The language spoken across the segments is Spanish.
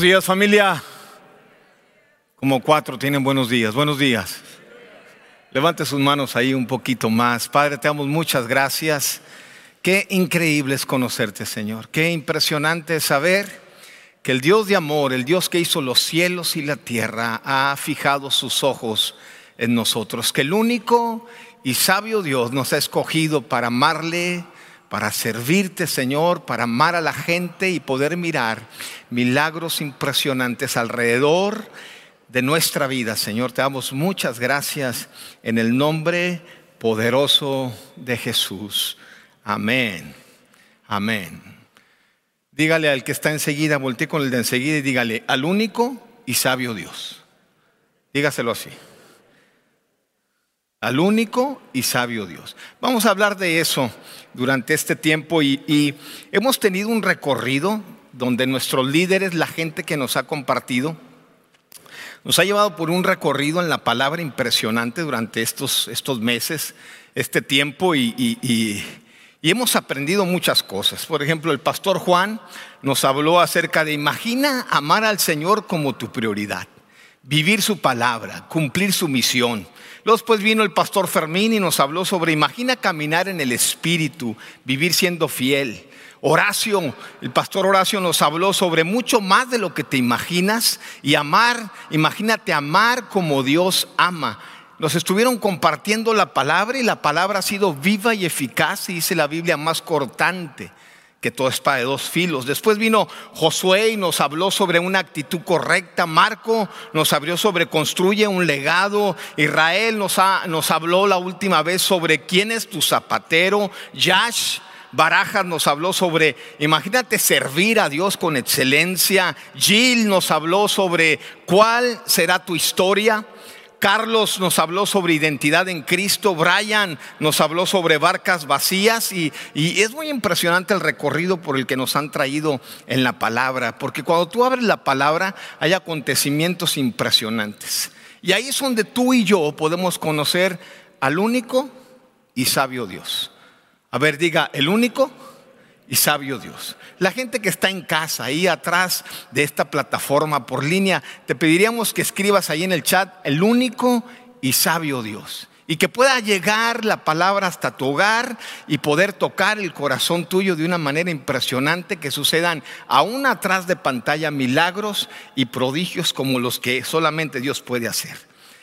Buenos días familia. Como cuatro tienen buenos días. Buenos días. Levante sus manos ahí un poquito más. Padre, te damos muchas gracias. Qué increíble es conocerte, Señor. Qué impresionante es saber que el Dios de amor, el Dios que hizo los cielos y la tierra, ha fijado sus ojos en nosotros. Que el único y sabio Dios nos ha escogido para amarle, para servirte, Señor, para amar a la gente y poder mirar milagros impresionantes alrededor de nuestra vida. Señor, te damos muchas gracias en el nombre poderoso de Jesús. Amén. Amén. Dígale al que está enseguida, voltee con el de enseguida y dígale al único y sabio Dios. Dígaselo así al único y sabio Dios. Vamos a hablar de eso durante este tiempo y, hemos tenido un recorrido donde nuestros líderes, la gente que nos ha compartido, nos ha llevado por un recorrido en la palabra impresionante durante estos, estos meses, este tiempo y, y hemos aprendido muchas cosas. Por ejemplo, el pastor Juan nos habló acerca de imagina amar al Señor como tu prioridad, vivir su palabra, cumplir su misión. Luego después vino el pastor Fermín y nos habló sobre, imagina caminar en el Espíritu, vivir siendo fiel. Horacio, el pastor Horacio nos habló sobre mucho más de lo que te imaginas y amar, imagínate amar como Dios ama. Nos estuvieron compartiendo la palabra y la palabra ha sido viva y eficaz y dice la Biblia más cortante que todo es de dos filos. Después vino Josué y nos habló sobre una actitud correcta. Marco nos abrió sobre construye un legado. Israel nos, nos habló la última vez sobre quién es tu zapatero. Yash Barajas nos habló sobre, imagínate, servir a Dios con excelencia. Jill nos habló sobre cuál será tu historia. Carlos nos habló sobre identidad en Cristo, Brian nos habló sobre barcas vacías y, es muy impresionante el recorrido por el que nos han traído en la palabra, porque cuando tú abres la palabra hay acontecimientos impresionantes. Y ahí es donde tú y yo podemos conocer al único y sabio Dios. A ver, diga, el único y sabio Dios. La gente que está en casa, ahí atrás de esta plataforma por línea, te pediríamos que escribas ahí en el chat el único y sabio Dios. Y que pueda llegar la palabra hasta tu hogar y poder tocar el corazón tuyo de una manera impresionante, que sucedan aún atrás de pantalla milagros y prodigios como los que solamente Dios puede hacer.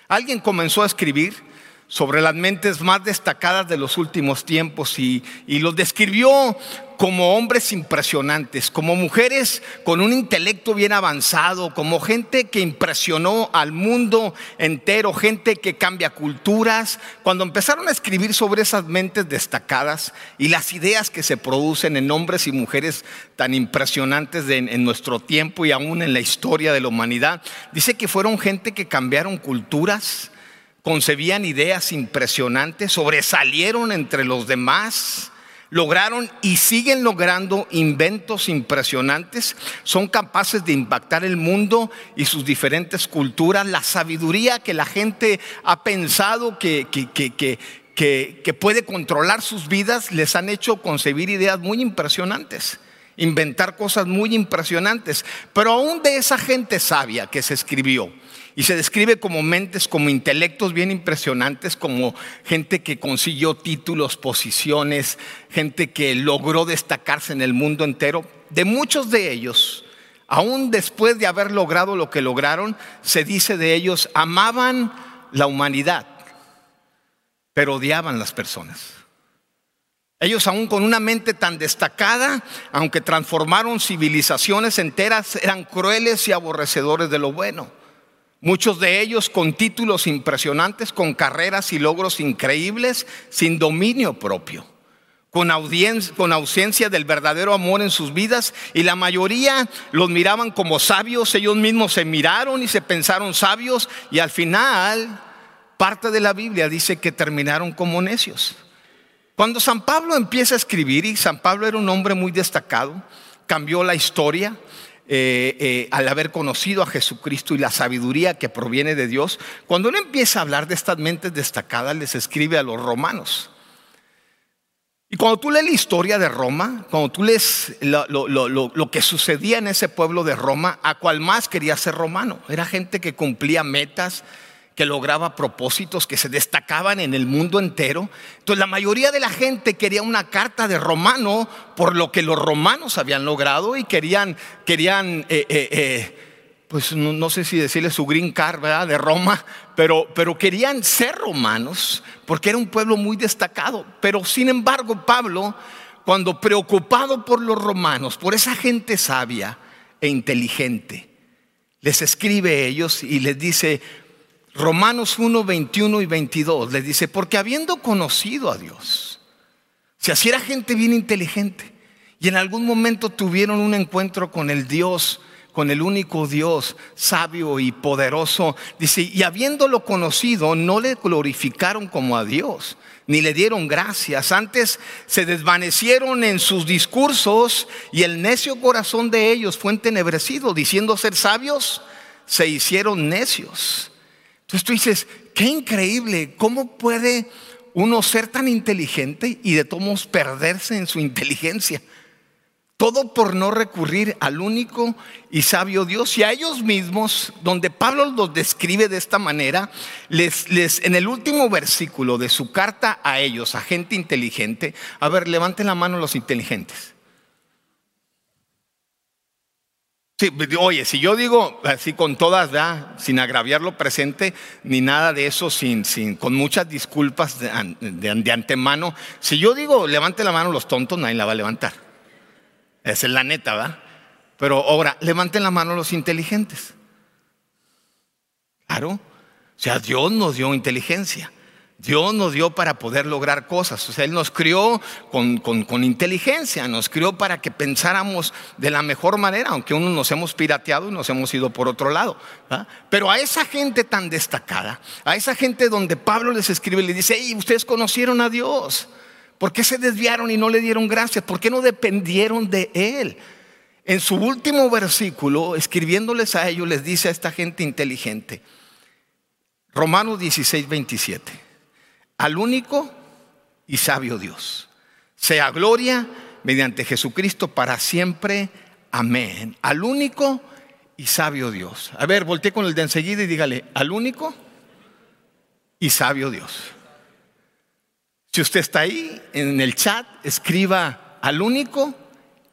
Alguien comenzó a escribir sobre las mentes más destacadas de los últimos tiempos y, los describió como hombres impresionantes, como mujeres con un intelecto bien avanzado, como gente que impresionó al mundo entero, gente que cambia culturas. Cuando empezaron a escribir sobre esas mentes destacadas y las ideas que se producen en hombres y mujeres tan impresionantes en nuestro tiempo y aún en la historia de la humanidad, dice que fueron gente que cambiaron culturas, concebían ideas impresionantes, sobresalieron entre los demás, lograron y siguen logrando inventos impresionantes, son capaces de impactar el mundo y sus diferentes culturas, la sabiduría que la gente ha pensado que, que, puede controlar sus vidas, les han hecho concebir ideas muy impresionantes inventar cosas muy impresionantes. Pero aún de esa gente sabia que se escribió, y se describe como mentes, como intelectos bien impresionantes, como gente que consiguió títulos, posiciones, gente que logró destacarse en el mundo entero. De muchos de ellos, aún después de haber logrado lo que lograron, se dice de ellos, amaban la humanidad, pero odiaban las personas. Ellos aún con una mente tan destacada, aunque transformaron civilizaciones enteras, eran crueles y aborrecedores de lo bueno. Muchos de ellos con títulos impresionantes, con carreras y logros increíbles, sin dominio propio, con, ausencia del verdadero amor en sus vidas y la mayoría los miraban como sabios, ellos mismos se miraron y se pensaron sabios y al final parte de la Biblia dice que terminaron como necios. Cuando San Pablo empieza a escribir, y San Pablo era un hombre muy destacado, cambió la historia, eh, eh, al haber conocido a Jesucristo y la sabiduría que proviene de Dios, cuando uno empieza a hablar de estas mentes destacadas, les escribe a los romanos. Y cuando tú lees la historia de Roma, cuando tú lees lo, que sucedía en ese pueblo de Roma, a cual más quería ser romano. Era gente que cumplía metas, que lograba propósitos, que se destacaban en el mundo entero. Entonces la mayoría de la gente quería una carta de romano por lo que los romanos habían logrado y querían, querían eh, eh, eh, pues no, sé si decirle su green card. De Roma, pero, pero querían ser romanos porque era un pueblo muy destacado. Pero sin embargo, Pablo, cuando preocupado por los romanos, por esa gente sabia e inteligente, les escribe a ellos y les dice, Romanos 1, 21 y 22, les dice, porque habiendo conocido a Dios, si así era gente bien inteligente y en algún momento tuvieron un encuentro con el Dios, con el único Dios sabio y poderoso. Dice, y habiéndolo conocido, no le glorificaron como a Dios, ni le dieron gracias. Antes se desvanecieron en sus discursos y el necio corazón de ellos fue entenebrecido, diciendo ser sabios, se hicieron necios. Entonces tú dices, qué increíble, ¿cómo puede uno ser tan inteligente y de todos perderse en su inteligencia? Todo por no recurrir al único y sabio Dios. Y a ellos mismos, donde Pablo los describe de esta manera, les, les, en el último versículo de su carta a ellos, a gente inteligente, a ver, levanten la mano los inteligentes. Sí, oye, si yo digo así con todas, sin agraviar lo presente, ni nada de eso, sin, sin, con muchas disculpas de, de antemano, si yo digo levante la mano los tontos, nadie la va a levantar. Esa es la neta, ¿verdad? Pero ahora, levanten la mano los inteligentes. Claro. O sea, Dios nos dio inteligencia. Dios nos dio para poder lograr cosas. O sea, Él nos crió con, con, inteligencia, nos crió para que pensáramos de la mejor manera, aunque uno nos hemos pirateado y nos hemos ido por otro lado. Pero a esa gente tan destacada, a esa gente donde Pablo les escribe y les dice, hey, ustedes conocieron a Dios. ¿Por qué se desviaron y no le dieron gracias? ¿Por qué no dependieron de Él? En su último versículo, escribiéndoles a ellos, les dice a esta gente inteligente, Romanos 16, 27, al único y sabio Dios, sea gloria mediante Jesucristo para siempre. Amén. Al único y sabio Dios. A ver, volteé con el de enseguida y dígale, al único y sabio Dios. Si usted está ahí en el chat, escriba al único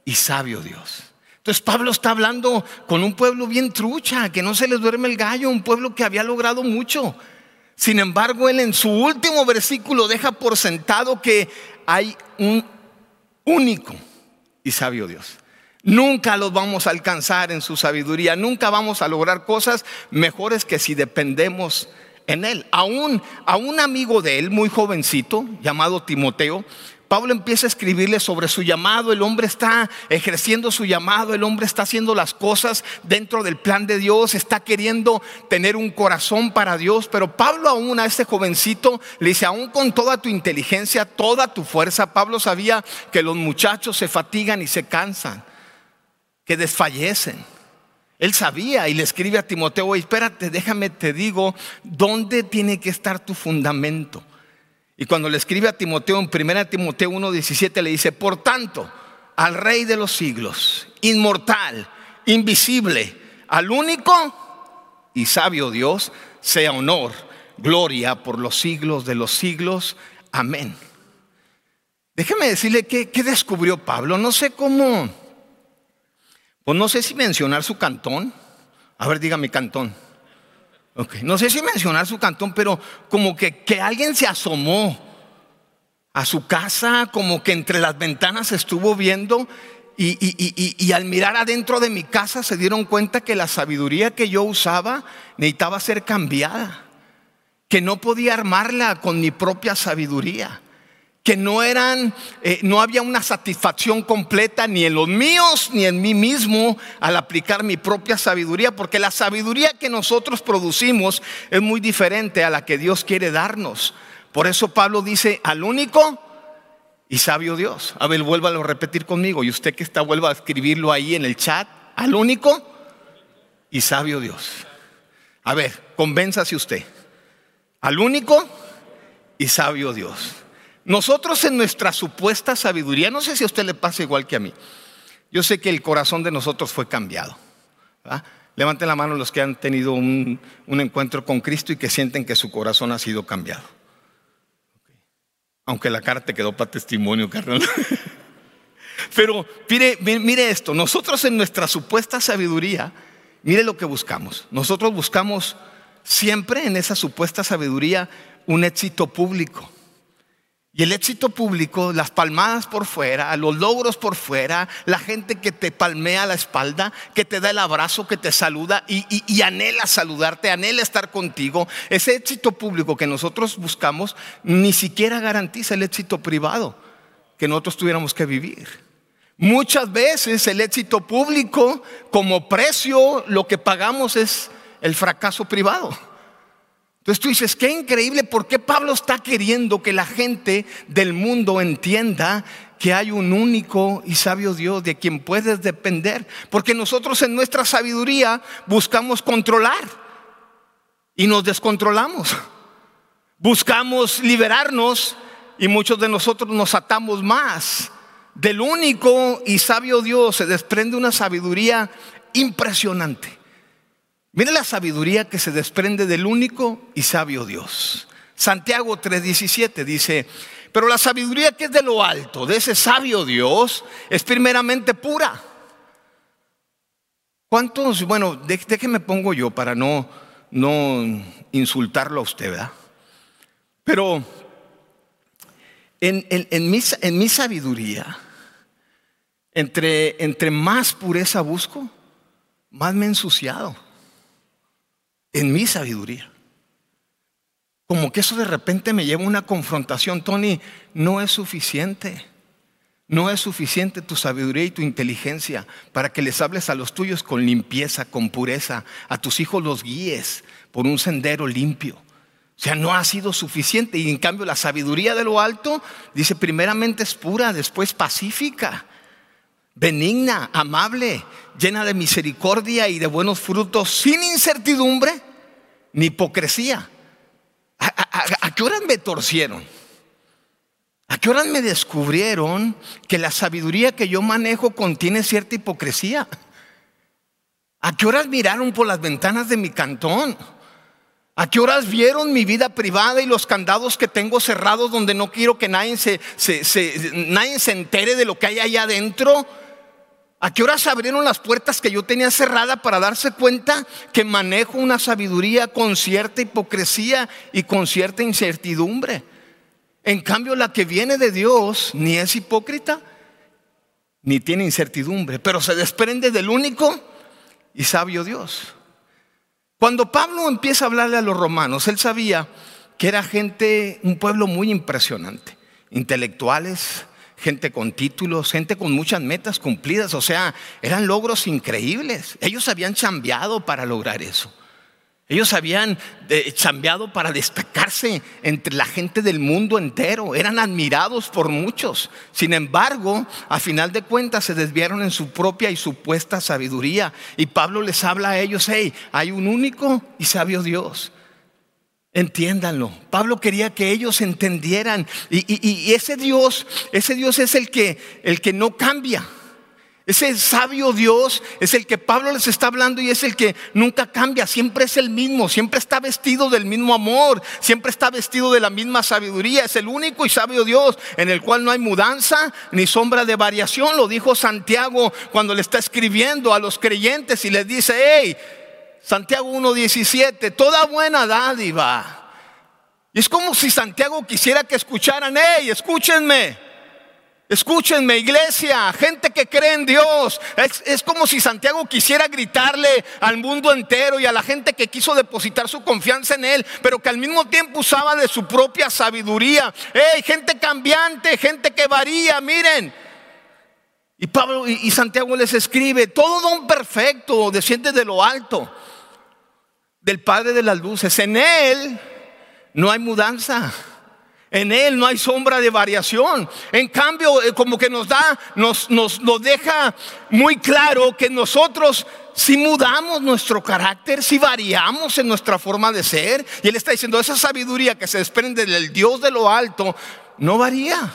y sabio Dios. Entonces Pablo está hablando con un pueblo bien trucha, que no se les duerme el gallo, un pueblo que había logrado mucho. Sin embargo, él en su último versículo deja por sentado que hay un único y sabio Dios. Nunca los vamos a alcanzar en su sabiduría, nunca vamos a lograr cosas mejores que si dependemos en él. A un, a un amigo de él, muy jovencito, llamado Timoteo, Pablo empieza a escribirle sobre su llamado, el hombre está ejerciendo su llamado, el hombre está haciendo las cosas dentro del plan de Dios, está queriendo tener un corazón para Dios, pero Pablo aún a este jovencito le dice, aún con toda tu inteligencia, toda tu fuerza, Pablo sabía que los muchachos se fatigan y se cansan, que desfallecen. Él sabía y le escribe a Timoteo, espérate, déjame te digo dónde tiene que estar tu fundamento. Y cuando le escribe a Timoteo en 1 Timoteo 1:17 le dice, por tanto, al rey de los siglos, inmortal, invisible, al único y sabio Dios, sea honor, gloria por los siglos de los siglos. Amén. Déjeme decirle que, ¿qué descubrió Pablo. No sé cómo pues no sé si mencionar su cantón. A ver, dígame cantón. No sé si mencionar su cantón, pero como que, que alguien se asomó a su casa, como que entre las ventanas estuvo viendo y, y, al mirar adentro de mi casa se dieron cuenta que la sabiduría que yo usaba necesitaba ser cambiada, que no podía armarla con mi propia sabiduría que no eran, eh, no había una satisfacción completa ni en los míos ni en mí mismo al aplicar mi propia sabiduría, porque la sabiduría que nosotros producimos es muy diferente a la que Dios quiere darnos. Por eso Pablo dice al único y sabio Dios. A ver, vuélvalo a repetir conmigo y usted que está vuelva a escribirlo ahí en el chat, al único y sabio Dios. A ver, convénzase usted. Al único y sabio Dios. Nosotros en nuestra supuesta sabiduría, no sé si a usted le pasa igual que a mí, yo sé que el corazón de nosotros fue cambiado. Levanten la mano los que han tenido un, encuentro con Cristo y que sienten que su corazón ha sido cambiado. Aunque la cara te quedó para testimonio, carnal. Pero mire, mire esto, nosotros en nuestra supuesta sabiduría, mire lo que buscamos. Nosotros buscamos siempre en esa supuesta sabiduría un éxito público. Y el éxito público, las palmadas por fuera, los logros por fuera, la gente que te palmea la espalda, que te da el abrazo, que te saluda y, anhela saludarte, anhela estar contigo, ese éxito público que nosotros buscamos ni siquiera garantiza el éxito privado que nosotros tuviéramos que vivir. Muchas veces el éxito público como precio lo que pagamos es el fracaso privado. Entonces tú dices, qué increíble, ¿por qué Pablo está queriendo que la gente del mundo entienda que hay un único y sabio Dios de quien puedes depender? Porque nosotros en nuestra sabiduría buscamos controlar y nos descontrolamos. Buscamos liberarnos y muchos de nosotros nos atamos más. Del único y sabio Dios se desprende una sabiduría impresionante. Mire la sabiduría que se desprende del único y sabio Dios. Santiago 3:17 dice, pero la sabiduría que es de lo alto, de ese sabio Dios, es primeramente pura. ¿Cuántos, bueno, déjeme pongo yo para no, no insultarlo a usted, ¿verdad? Pero en, en, mi, en mi, sabiduría, entre, entre más pureza busco, más me he ensuciado en mi sabiduría. Como que eso de repente me lleva a una confrontación, Tony, no es suficiente. No es suficiente tu sabiduría y tu inteligencia para que les hables a los tuyos con limpieza, con pureza, a tus hijos los guíes por un sendero limpio. O sea, no ha sido suficiente. Y en cambio la sabiduría de lo alto dice, primeramente es pura, después pacífica, benigna, amable, llena de misericordia y de buenos frutos, sin incertidumbre ni hipocresía. ¿A, qué horas me torcieron? ¿A qué horas me descubrieron que la sabiduría que yo manejo contiene cierta hipocresía? ¿A qué horas miraron por las ventanas de mi cantón? ¿A qué horas vieron mi vida privada y los candados que tengo cerrados donde no quiero que nadie se, nadie se entere de lo que hay allá adentro? ¿A qué horas abrieron las puertas que yo tenía cerrada para darse cuenta que manejo una sabiduría con cierta hipocresía y con cierta incertidumbre? En cambio, la que viene de Dios ni es hipócrita ni tiene incertidumbre, pero se desprende del único y sabio Dios. Cuando Pablo empieza a hablarle a los romanos, él sabía que era gente, un pueblo muy impresionante, intelectuales, gente con títulos, gente con muchas metas cumplidas, o sea, eran logros increíbles. Ellos habían chambeado para lograr eso. Ellos habían eh, chambeado para destacarse entre la gente del mundo entero. Eran admirados por muchos. Sin embargo, a final de cuentas se desviaron en su propia y supuesta sabiduría. Y Pablo les habla a ellos, hey, hay un único y sabio Dios. Entiéndanlo. Pablo quería que ellos entendieran. Y, ese Dios, ese Dios es el que, el que no cambia. Ese sabio Dios es el que Pablo les está hablando y es el que nunca cambia, siempre es el mismo, siempre está vestido del mismo amor, siempre está vestido de la misma sabiduría, es el único y sabio Dios en el cual no hay mudanza ni sombra de variación, lo dijo Santiago cuando le está escribiendo a los creyentes y les dice, hey, Santiago 1.17, toda buena dádiva. Y es como si Santiago quisiera que escucharan, hey, escúchenme, escúchenme iglesia, gente que cree en Dios. Es, es, como si Santiago quisiera gritarle al mundo entero y a la gente que quiso depositar su confianza en Él, pero que al mismo tiempo usaba de su propia sabiduría. Hey, gente cambiante, gente que varía, miren. Y Pablo y Santiago les escribe, todo don perfecto desciende de lo alto del Padre de las Luces. En Él no hay mudanza. En Él no hay sombra de variación. En cambio, eh, como que nos da, nos, nos, nos deja muy claro que nosotros si mudamos nuestro carácter, si variamos en nuestra forma de ser. Y Él está diciendo, esa sabiduría que se desprende del Dios de lo alto, no varía.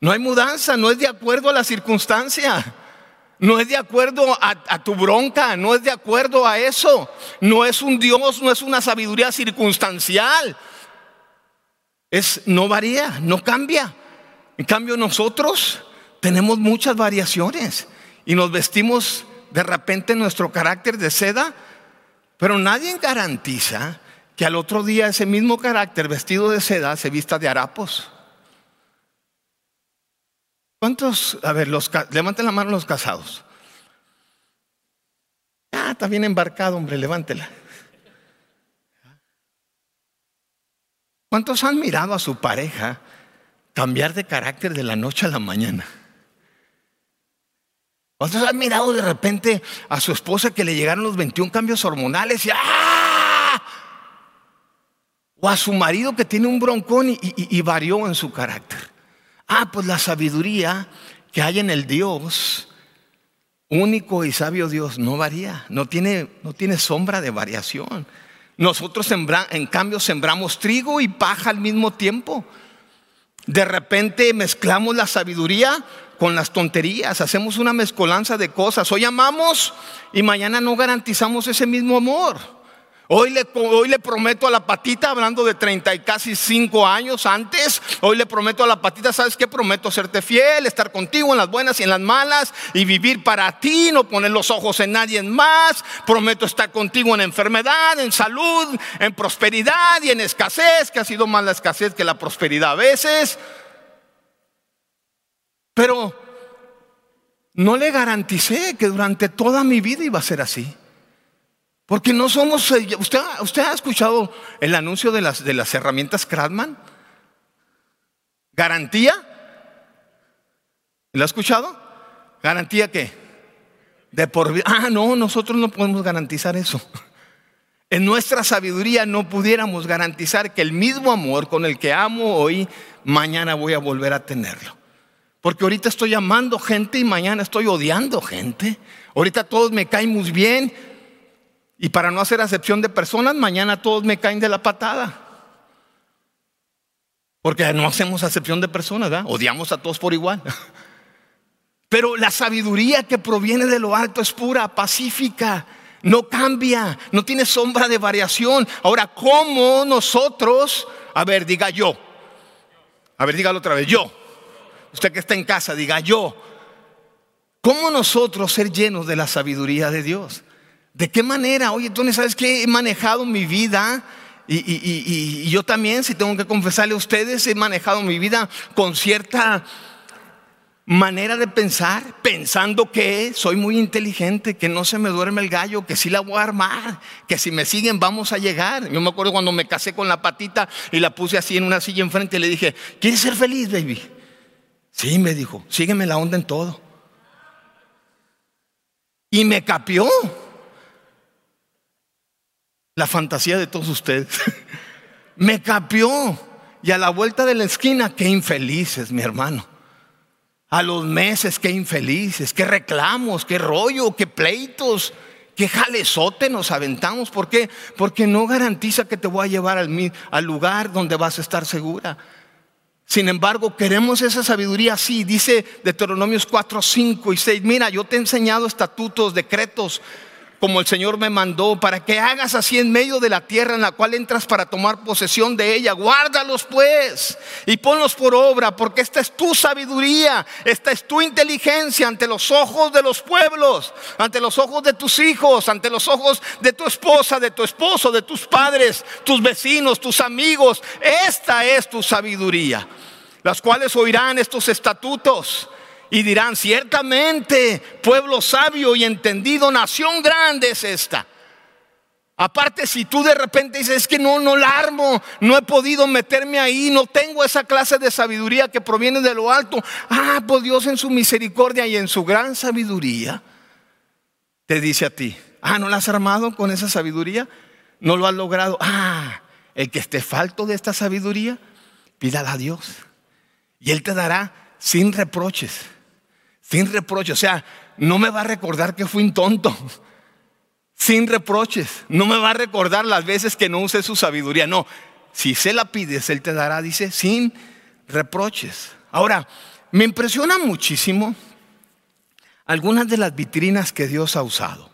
No hay mudanza, no es de acuerdo a la circunstancia. No es de acuerdo a, tu bronca, no es de acuerdo a eso. No es un Dios, no es una sabiduría circunstancial. Es no varía, no cambia. En cambio nosotros tenemos muchas variaciones y nos vestimos de repente nuestro carácter de seda, pero nadie garantiza que al otro día ese mismo carácter vestido de seda se vista de harapos. ¿Cuántos? A ver, levanten la mano los casados. Ah, está bien embarcado, hombre, levántela. ¿Cuántos han mirado a su pareja cambiar de carácter de la noche a la mañana? ¿Cuántos han mirado de repente a su esposa que le llegaron los 21 cambios hormonales y ¡ah! O a su marido que tiene un broncón y varió en su carácter. Ah, pues la sabiduría que hay en el Dios, único y sabio Dios, no varía, no tiene, no tiene sombra de variación. Nosotros en cambio sembramos trigo y paja al mismo tiempo. De repente mezclamos la sabiduría con las tonterías, hacemos una mezcolanza de cosas. Hoy amamos y mañana no garantizamos ese mismo amor. Hoy le, prometo a la patita, hablando de 30 y casi 5 años antes, hoy le prometo a la patita, ¿sabes qué? Prometo serte fiel, estar contigo en las buenas y en las malas y vivir para ti, no poner los ojos en nadie más. Prometo estar contigo en enfermedad, en salud, en prosperidad y en escasez, que ha sido más la escasez que la prosperidad a veces. Pero no le garanticé que durante toda mi vida iba a ser así. Porque no somos. Eh, ¿Usted, usted ha escuchado el anuncio de las, de las herramientas Kratman? ¿Garantía? ¿Lo ha escuchado? ¿Garantía qué? De por vida. Ah, no, nosotros no podemos garantizar eso. En nuestra sabiduría no pudiéramos garantizar que el mismo amor con el que amo hoy, mañana voy a volver a tenerlo. Porque ahorita estoy amando gente y mañana estoy odiando gente. Ahorita todos me caen muy bien, y para no hacer acepción de personas, mañana todos me caen de la patada. Porque no hacemos acepción de personas, ¿verdad? Odiamos a todos por igual. Pero la sabiduría que proviene de lo alto es pura, pacífica, no cambia, no tiene sombra de variación. Ahora, ¿cómo nosotros, a ver, diga yo, a ver, dígalo otra vez, yo, usted que está en casa, diga yo, ¿cómo nosotros ser llenos de la sabiduría de Dios? ¿De qué manera? Oye, tú sabes que he manejado mi vida. Y, yo también, si tengo que confesarle a ustedes, he manejado mi vida con cierta manera de pensar, pensando que soy muy inteligente, que no se me duerme el gallo, que sí la voy a armar, que si me siguen vamos a llegar. Yo me acuerdo cuando me casé con la patita y la puse así en una silla enfrente y le dije, ¿quieres ser feliz, baby? Sí, me dijo, sígueme la onda en todo. Y me capió la fantasía de todos ustedes. Me capió. Y a la vuelta de la esquina, qué infelices, mi hermano. A los meses, qué infelices, qué reclamos, qué rollo, qué pleitos, qué jalezote nos aventamos. ¿Por qué? Porque no garantiza que te voy a llevar al, al lugar donde vas a estar segura. Sin embargo, queremos esa sabiduría así. Dice Deuteronomios 4, 5 y 6. Mira, yo te he enseñado estatutos, decretos como el Señor me mandó, para que hagas así en medio de la tierra en la cual entras para tomar posesión de ella. Guárdalos pues y ponlos por obra, porque esta es tu sabiduría, esta es tu inteligencia ante los ojos de los pueblos, ante los ojos de tus hijos, ante los ojos de tu esposa, de tu esposo, de tus padres, tus vecinos, tus amigos. Esta es tu sabiduría, las cuales oirán estos estatutos y dirán, ciertamente, pueblo sabio y entendido, nación grande es esta. Aparte, si tú de repente dices, es que no, no la armo, no he podido meterme ahí, no tengo esa clase de sabiduría que proviene de lo alto. Ah, pues Dios en su misericordia y en su gran sabiduría te dice a ti, ah, ¿no la has armado con esa sabiduría? ¿No lo has logrado? Ah, el que esté falto de esta sabiduría, pídala a Dios. Y Él te dará sin reproches sin reproches. O sea, no me va a recordar que fui un tonto. Sin reproches. No me va a recordar las veces que no usé su sabiduría. No. Si se la pides, Él te dará, dice, sin reproches. Ahora, me impresiona muchísimo algunas de las vitrinas que Dios ha usado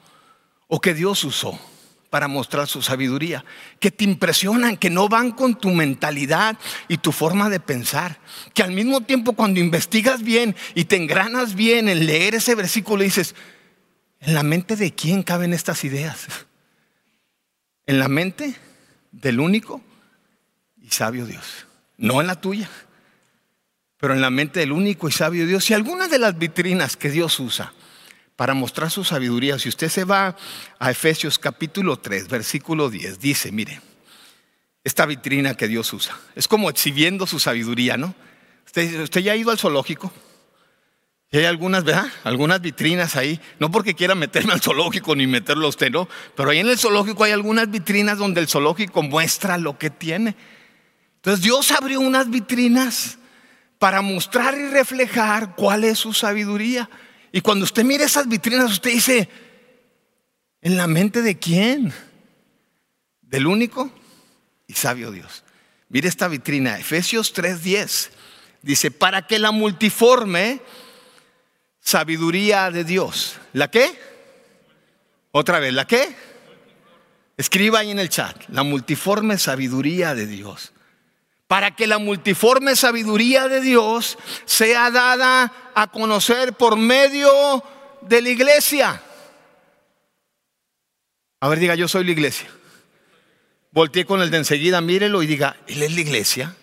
o que Dios usó para mostrar su sabiduría, que te impresionan, que no van con tu mentalidad y tu forma de pensar, que al mismo tiempo cuando investigas bien y te engranas bien en leer ese versículo dices, ¿en la mente de quién caben estas ideas? En la mente del único y sabio Dios, no en la tuya, pero en la mente del único y sabio Dios. Y algunas de las vitrinas que Dios usa, para mostrar su sabiduría. Si usted se va a Efesios capítulo 3, versículo 10, dice, mire, esta vitrina que Dios usa, es como exhibiendo su sabiduría, ¿no? Usted, usted ya ha ido al zoológico. Y hay algunas, ¿verdad? Algunas vitrinas ahí, no porque quiera meterme al zoológico ni meterlo a usted, no, pero ahí en el zoológico hay algunas vitrinas donde el zoológico muestra lo que tiene. Entonces Dios abrió unas vitrinas para mostrar y reflejar cuál es su sabiduría. Y cuando usted mira esas vitrinas, usted dice, ¿en la mente de quién? Del único y sabio Dios. Mire esta vitrina, Efesios 3:10. Dice, para que la multiforme sabiduría de Dios. ¿La qué? Otra vez, ¿la qué? Escriba ahí en el chat, la multiforme sabiduría de Dios para que la multiforme sabiduría de Dios sea dada a conocer por medio de la iglesia. A ver, diga, yo soy la iglesia. Volteé con el de enseguida, mírelo y diga, Él es la iglesia.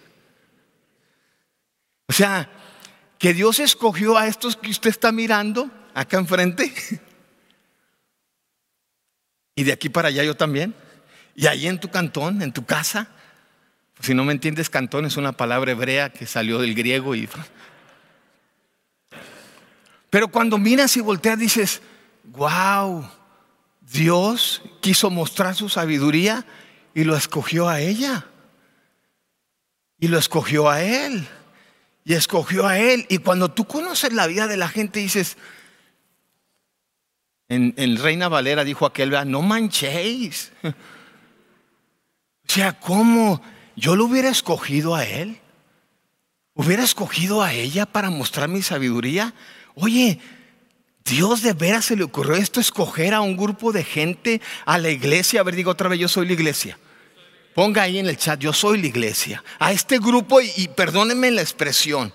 O sea, que Dios escogió a estos que usted está mirando acá enfrente. Y de aquí para allá yo también. Y ahí en tu cantón, en tu casa. Si no me entiendes, cantón es una palabra hebrea que salió del griego y... Pero cuando miras y volteas dices, wow, Dios quiso mostrar su sabiduría y lo escogió a ella. Y lo escogió a él. Y escogió a él. Y cuando tú conoces la vida de la gente dices, en, Reina Valera dijo aquel, no manchéis. O sea, ¿cómo? Yo lo hubiera escogido a él. Hubiera escogido a ella para mostrar mi sabiduría. Oye, Dios de veras se le ocurrió esto, escoger a un grupo de gente, a la iglesia. A ver, digo otra vez, yo soy la iglesia. Ponga ahí en el chat, yo soy la iglesia. A este grupo, y, perdónenme la expresión,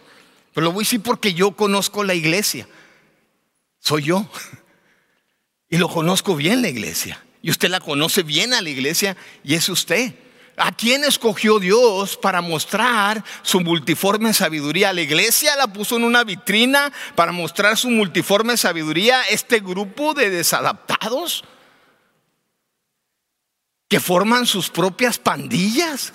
pero lo voy a decir porque yo conozco la iglesia. Soy yo. Y lo conozco bien la iglesia. Y usted la conoce bien a la iglesia y es usted. ¿A quién escogió Dios para mostrar su multiforme sabiduría? La iglesia la puso en una vitrina para mostrar su multiforme sabiduría. Este grupo de desadaptados que forman sus propias pandillas.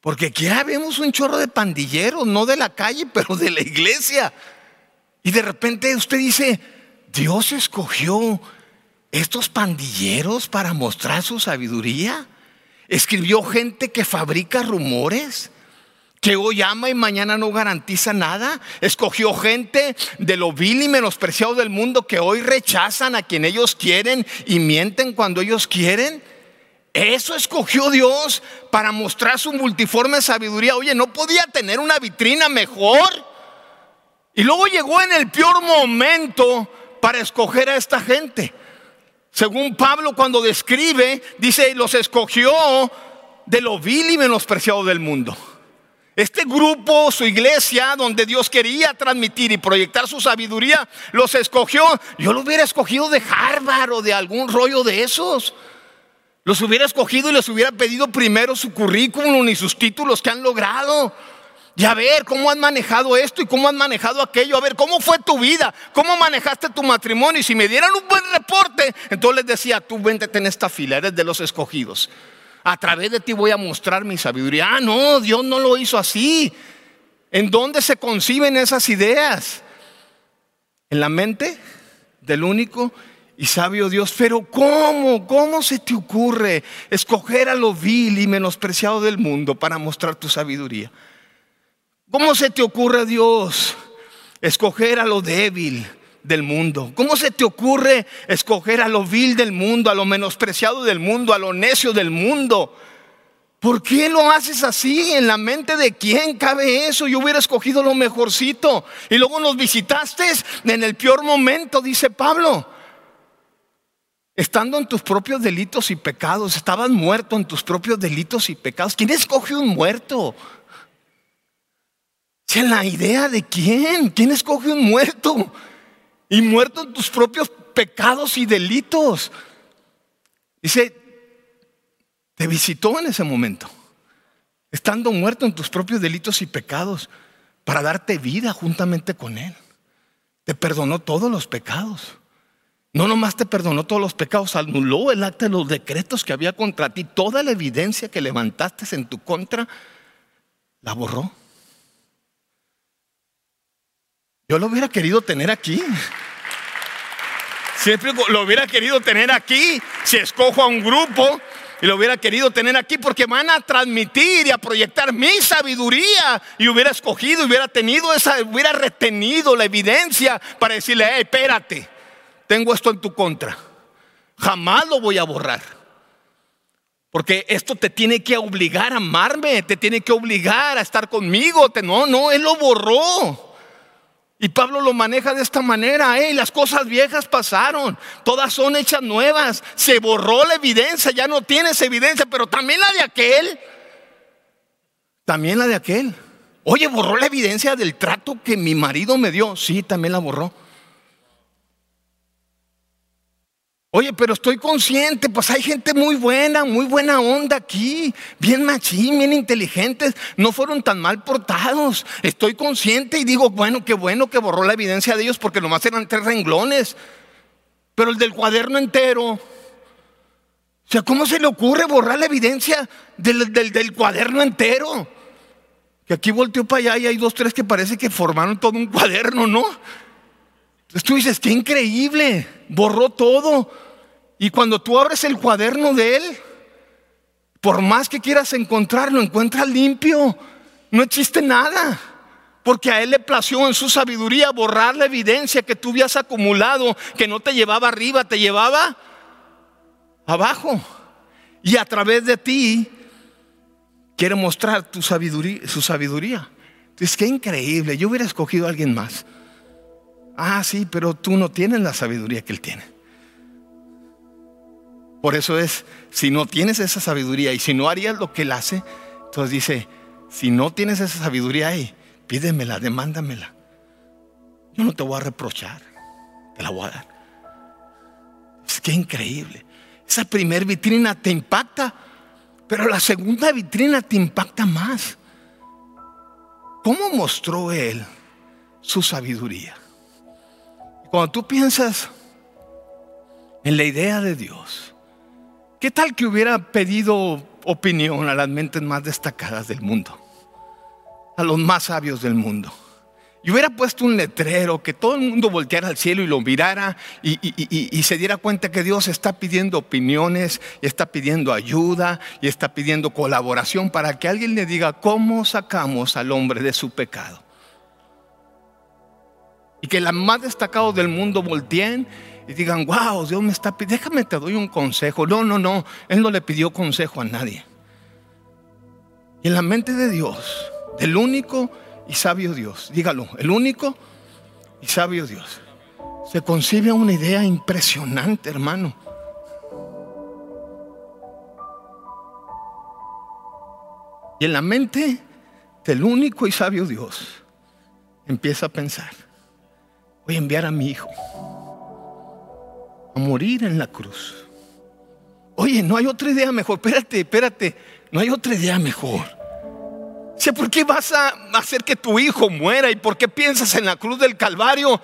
Porque aquí ya vemos un chorro de pandilleros, no de la calle, pero de la iglesia. Y de repente usted dice, Dios escogió estos pandilleros para mostrar su sabiduría. Escribió gente que fabrica rumores, que hoy ama y mañana no garantiza nada. Escogió gente de lo vil y menospreciado del mundo que hoy rechazan a quien ellos quieren y mienten cuando ellos quieren. Eso escogió Dios para mostrar su multiforme sabiduría. Oye, no podía tener una vitrina mejor. Y luego llegó en el peor momento para escoger a esta gente. Según Pablo cuando describe, dice, los escogió de lo vil y menospreciado del mundo. Este grupo, su iglesia, donde Dios quería transmitir y proyectar su sabiduría, los escogió. Yo lo hubiera escogido de Harvard o de algún rollo de esos. Los hubiera escogido y les hubiera pedido primero su currículum y sus títulos que han logrado. Y a ver cómo has manejado esto y cómo has manejado aquello. A ver cómo fue tu vida, cómo manejaste tu matrimonio. Y si me dieran un buen reporte, entonces les decía, tú véntete en esta fila, eres de los escogidos. A través de ti voy a mostrar mi sabiduría. Ah, no, Dios no lo hizo así. ¿En dónde se conciben esas ideas? En la mente del único y sabio Dios. Pero ¿cómo? ¿Cómo se te ocurre escoger a lo vil y menospreciado del mundo para mostrar tu sabiduría? ¿Cómo se te ocurre, Dios, escoger a lo débil del mundo? ¿Cómo se te ocurre escoger a lo vil del mundo, a lo menospreciado del mundo, a lo necio del mundo? ¿Por qué lo haces así? ¿En la mente de quién cabe eso? Yo hubiera escogido lo mejorcito. Y luego nos visitaste en el peor momento, dice Pablo. Estando en tus propios delitos y pecados, estabas muerto en tus propios delitos y pecados. ¿Quién escoge un muerto? ¿En la idea de quién? ¿Quién escoge un muerto? Y muerto en tus propios pecados y delitos. Dice, te visitó en ese momento, estando muerto en tus propios delitos y pecados, para darte vida juntamente con Él. Te perdonó todos los pecados. No nomás te perdonó todos los pecados, anuló el acta de los decretos que había contra ti. Toda la evidencia que levantaste en tu contra, la borró. Yo lo hubiera querido tener aquí. Siempre lo hubiera querido tener aquí. Si escojo a un grupo y lo hubiera querido tener aquí porque van a transmitir y a proyectar mi sabiduría. Y hubiera escogido, hubiera tenido esa, hubiera retenido la evidencia para decirle, hey, espérate, tengo esto en tu contra. Jamás lo voy a borrar. Porque esto te tiene que obligar a amarme, te tiene que obligar a estar conmigo. no, no, Él lo borró. Y Pablo lo maneja de esta manera, hey, las cosas viejas pasaron, todas son hechas nuevas, se borró la evidencia, ya no tienes evidencia, pero también la de aquel, también la de aquel. Oye, borró la evidencia del trato que mi marido me dio, sí, también la borró. Oye, pero estoy consciente, pues hay gente muy buena, muy buena onda aquí, bien machín, bien inteligentes, no fueron tan mal portados. Estoy consciente y digo, bueno, qué bueno que borró la evidencia de ellos porque nomás eran tres renglones. Pero el del cuaderno entero, o sea, ¿cómo se le ocurre borrar la evidencia del, del cuaderno entero? Que aquí volteó para allá y hay dos, tres que parece que formaron todo un cuaderno, ¿no? Entonces tú dices, qué increíble, borró todo. Y cuando tú abres el cuaderno de él, por más que quieras encontrarlo, encuentras limpio. No existe nada. Porque a él le plació en su sabiduría borrar la evidencia que tú habías acumulado, que no te llevaba arriba, te llevaba abajo. Y a través de ti quiere mostrar tu sabiduría, su sabiduría. Entonces, qué increíble. Yo hubiera escogido a alguien más. Ah, sí, pero tú no tienes la sabiduría que Él tiene. Por eso es, si no tienes esa sabiduría y si no harías lo que Él hace, entonces dice, si no tienes esa sabiduría ahí, pídemela, demándamela. Yo no te voy a reprochar, te la voy a dar. Es que increíble. Esa primer vitrina te impacta, pero la segunda vitrina te impacta más. ¿Cómo mostró Él su sabiduría? Cuando tú piensas en la idea de Dios, ¿qué tal que hubiera pedido opinión a las mentes más destacadas del mundo? A los más sabios del mundo. Y hubiera puesto un letrero que todo el mundo volteara al cielo y lo mirara y, se diera cuenta que Dios está pidiendo opiniones y está pidiendo ayuda y está pidiendo colaboración para que alguien le diga cómo sacamos al hombre de su pecado. Y que los más destacados del mundo volteen y digan, wow, Dios me está pidiendo, déjame te doy un consejo. No, no, no, Él no le pidió consejo a nadie. Y en la mente de Dios, el único y sabio Dios, dígalo, el único y sabio Dios, se concibe una idea impresionante, hermano. Y en la mente del único y sabio Dios empieza a pensar, voy a enviar a mi hijo a morir en la cruz. Oye, no hay otra idea mejor. Espérate, espérate. No hay otra idea mejor. O ¿por qué vas a hacer que tu hijo muera? ¿Y por qué piensas en la cruz del Calvario?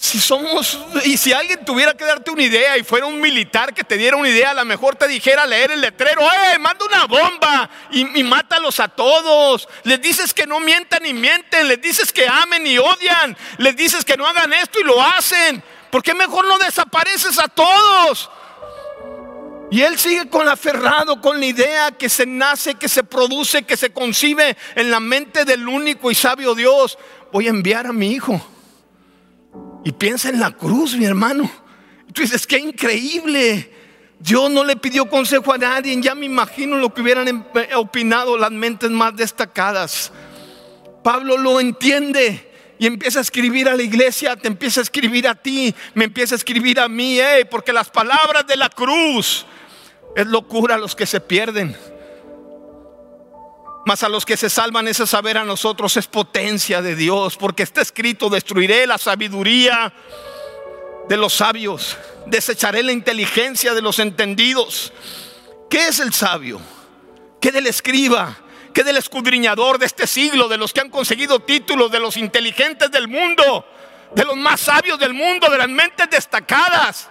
Si somos, y si alguien tuviera que darte una idea y fuera un militar que te diera una idea, a lo mejor te dijera leer el letrero, ¡eh! Manda una bomba y, mátalos a todos. Les dices que no mientan y mienten, les dices que amen y odian, les dices que no hagan esto y lo hacen. ¿Por qué mejor no desapareces a todos? Y él sigue con aferrado, con la idea que se nace, que se produce, que se concibe en la mente del único y sabio Dios. Voy a enviar a mi hijo y piensa en la cruz, mi hermano. Tú dices, qué increíble. Dios no le pidió consejo a nadie. Ya me imagino lo que hubieran em, eh, opinado las mentes más destacadas. Pablo lo entiende y empieza a escribir a la iglesia, te empieza a escribir a ti, me empieza a escribir a mí, eh, porque las palabras de la cruz es locura a los que se pierden. Mas a los que se salvan ese saber a nosotros es potencia de Dios, porque está escrito, destruiré la sabiduría de los sabios, desecharé la inteligencia de los entendidos. ¿Qué es el sabio? ¿Qué del escriba? ¿Qué del escudriñador de este siglo? De los que han conseguido títulos, de los inteligentes del mundo, de los más sabios del mundo, de las mentes destacadas.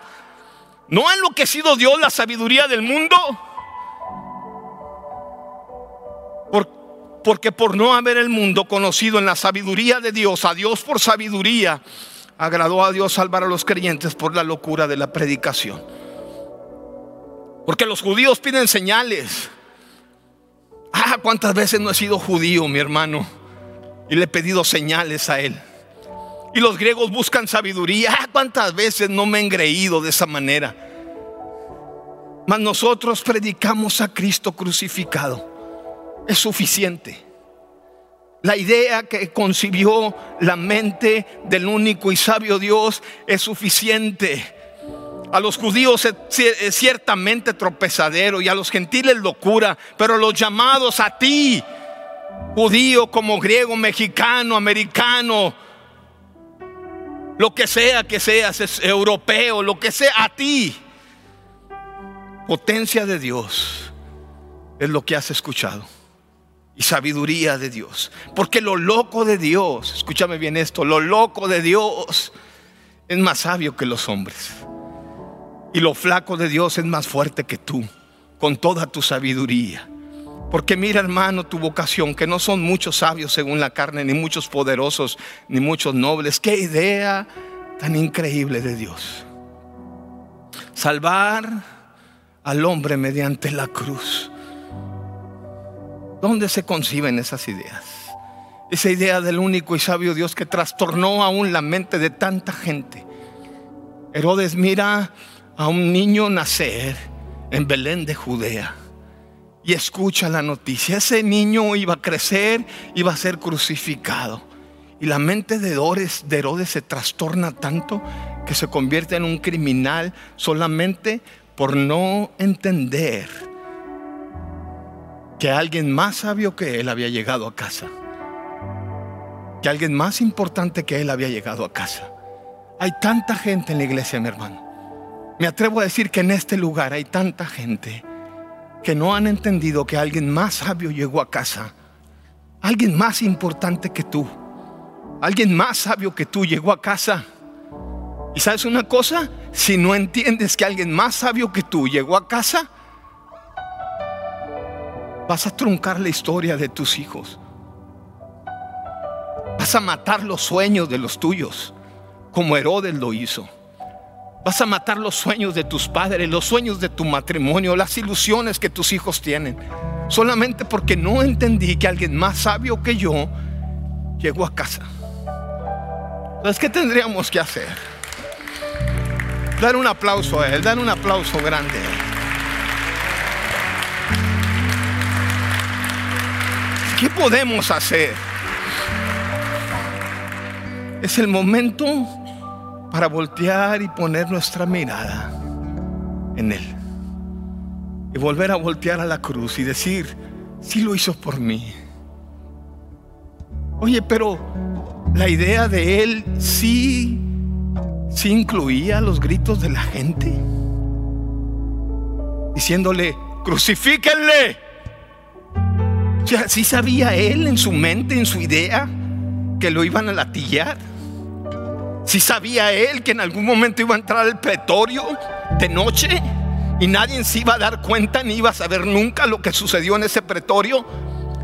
¿No ha enloquecido Dios la sabiduría del mundo? Porque por no haber el mundo conocido en la sabiduría de Dios, a Dios por sabiduría, agradó a Dios salvar a los creyentes por la locura de la predicación. Porque los judíos piden señales. Ah, cuántas veces no he sido judío, mi hermano, y le he pedido señales a él. Y los griegos buscan sabiduría. Ah, cuántas veces no me he engreído de esa manera. Mas nosotros predicamos a Cristo crucificado. Es suficiente. La idea que concibió la mente del único y sabio Dios es suficiente. A los judíos es ciertamente tropezadero y a los gentiles locura, pero los llamados a ti, judío como griego, mexicano, americano, lo que sea que seas, europeo, lo que sea, a ti, potencia de Dios, es lo que has escuchado y sabiduría de Dios. Porque lo loco de Dios, escúchame bien esto, lo loco de Dios es más sabio que los hombres. Y lo flaco de Dios es más fuerte que tú, con toda tu sabiduría. Porque mira hermano tu vocación, que no son muchos sabios según la carne, ni muchos poderosos, ni muchos nobles. Qué idea tan increíble de Dios. Salvar al hombre mediante la cruz. ¿Dónde se conciben esas ideas? Esa idea del único y sabio Dios que trastornó aún la mente de tanta gente. Herodes mira a un niño nacer en Belén de Judea y escucha la noticia. Ese niño iba a crecer, iba a ser crucificado. Y la mente de Herodes, de Herodes se trastorna tanto que se convierte en un criminal solamente por no entender que alguien más sabio que él había llegado a casa. Que alguien más importante que él había llegado a casa. Hay tanta gente en la iglesia, mi hermano. Me atrevo a decir que en este lugar hay tanta gente que no han entendido que alguien más sabio llegó a casa. Alguien más importante que tú. Alguien más sabio que tú llegó a casa. ¿Y sabes una cosa? Si no entiendes que alguien más sabio que tú llegó a casa, Vas a truncar la historia de tus hijos. Vas a matar los sueños de los tuyos, como Herodes lo hizo. Vas a matar los sueños de tus padres, los sueños de tu matrimonio, las ilusiones que tus hijos tienen. Solamente porque no entendí que alguien más sabio que yo llegó a casa. Entonces, ¿qué tendríamos que hacer? Dar un aplauso a él, dar un aplauso grande. ¿Qué podemos hacer? Es el momento para voltear y poner nuestra mirada en Él. Y volver a voltear a la cruz y decir, sí lo hizo por mí. Oye, pero la idea de Él sí, sí incluía los gritos de la gente. Diciéndole, crucifíquenle. Sea, ¿sí sabía él en su mente, en su idea, que lo iban a latillar? ¿Sí sabía él que en algún momento iba a entrar al pretorio de noche y nadie se iba a dar cuenta ni iba a saber nunca lo que sucedió en ese pretorio?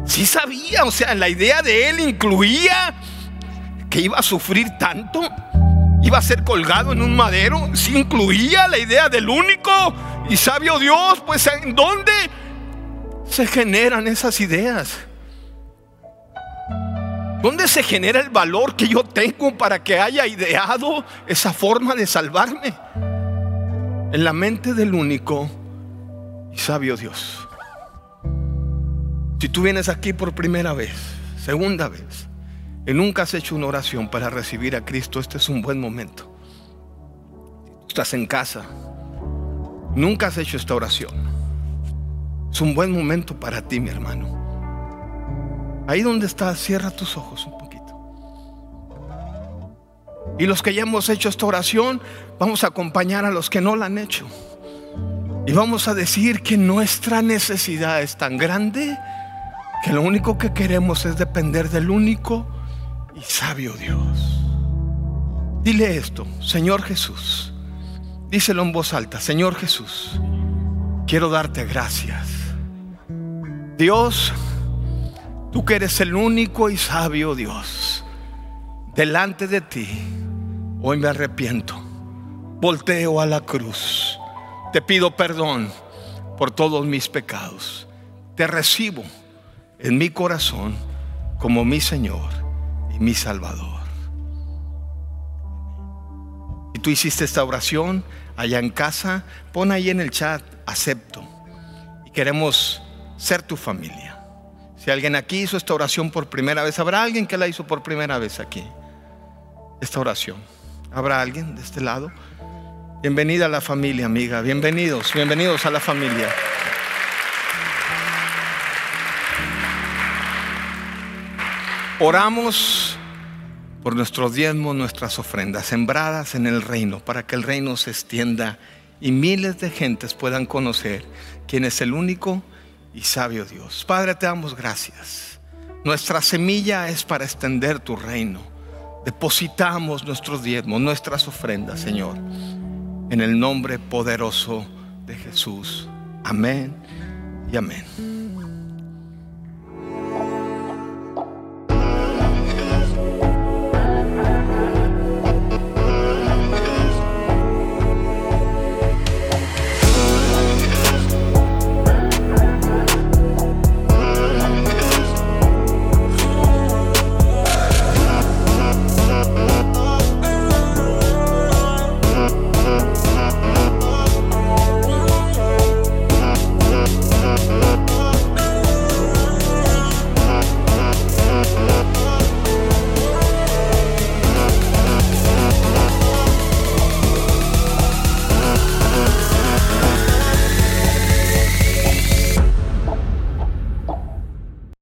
Sí sabía, o sea, la idea de él incluía que iba a sufrir tanto, iba a ser colgado en un madero, sí incluía la idea del único y sabio Dios, pues ¿en dónde? Se generan esas ideas? ¿Dónde se genera el valor que yo tengo para que haya ideado esa forma de salvarme? en la mente del único y sabio Dios. Si tú vienes aquí por primera vez, segunda vez, y nunca has hecho una oración para recibir a Cristo, este es un buen momento. Estás en casa, nunca has hecho esta oración. Es un buen momento para ti, mi hermano. Ahí donde estás, cierra tus ojos un poquito. Y los que ya hemos hecho esta oración, vamos a acompañar a los que no la han hecho. Y vamos a decir que nuestra necesidad es tan grande que lo único que queremos es depender del único y sabio Dios. Dile esto, Señor Jesús. Díselo en voz alta, Señor Jesús, quiero darte gracias. Dios, tú que eres el único y sabio Dios, delante de ti, hoy me arrepiento, volteo a la cruz, te pido perdón por todos mis pecados, te recibo en mi corazón como mi Señor y mi Salvador. Si tú hiciste esta oración allá en casa, pon ahí en el chat, acepto. Y queremos ser tu familia. Si alguien aquí hizo esta oración por primera vez, ¿habrá alguien que la hizo por primera vez aquí? Esta oración. ¿Habrá alguien de este lado? Bienvenida a la familia, amiga. Bienvenidos, bienvenidos a la familia. Oramos por nuestros diezmos, nuestras ofrendas, sembradas en el reino, para que el reino se extienda y miles de gentes puedan conocer quién es el único y sabio Dios. Padre, te damos gracias. Nuestra semilla es para extender tu reino. Depositamos nuestros diezmos, nuestras ofrendas, Señor, en el nombre poderoso de Jesús. Amén y amén.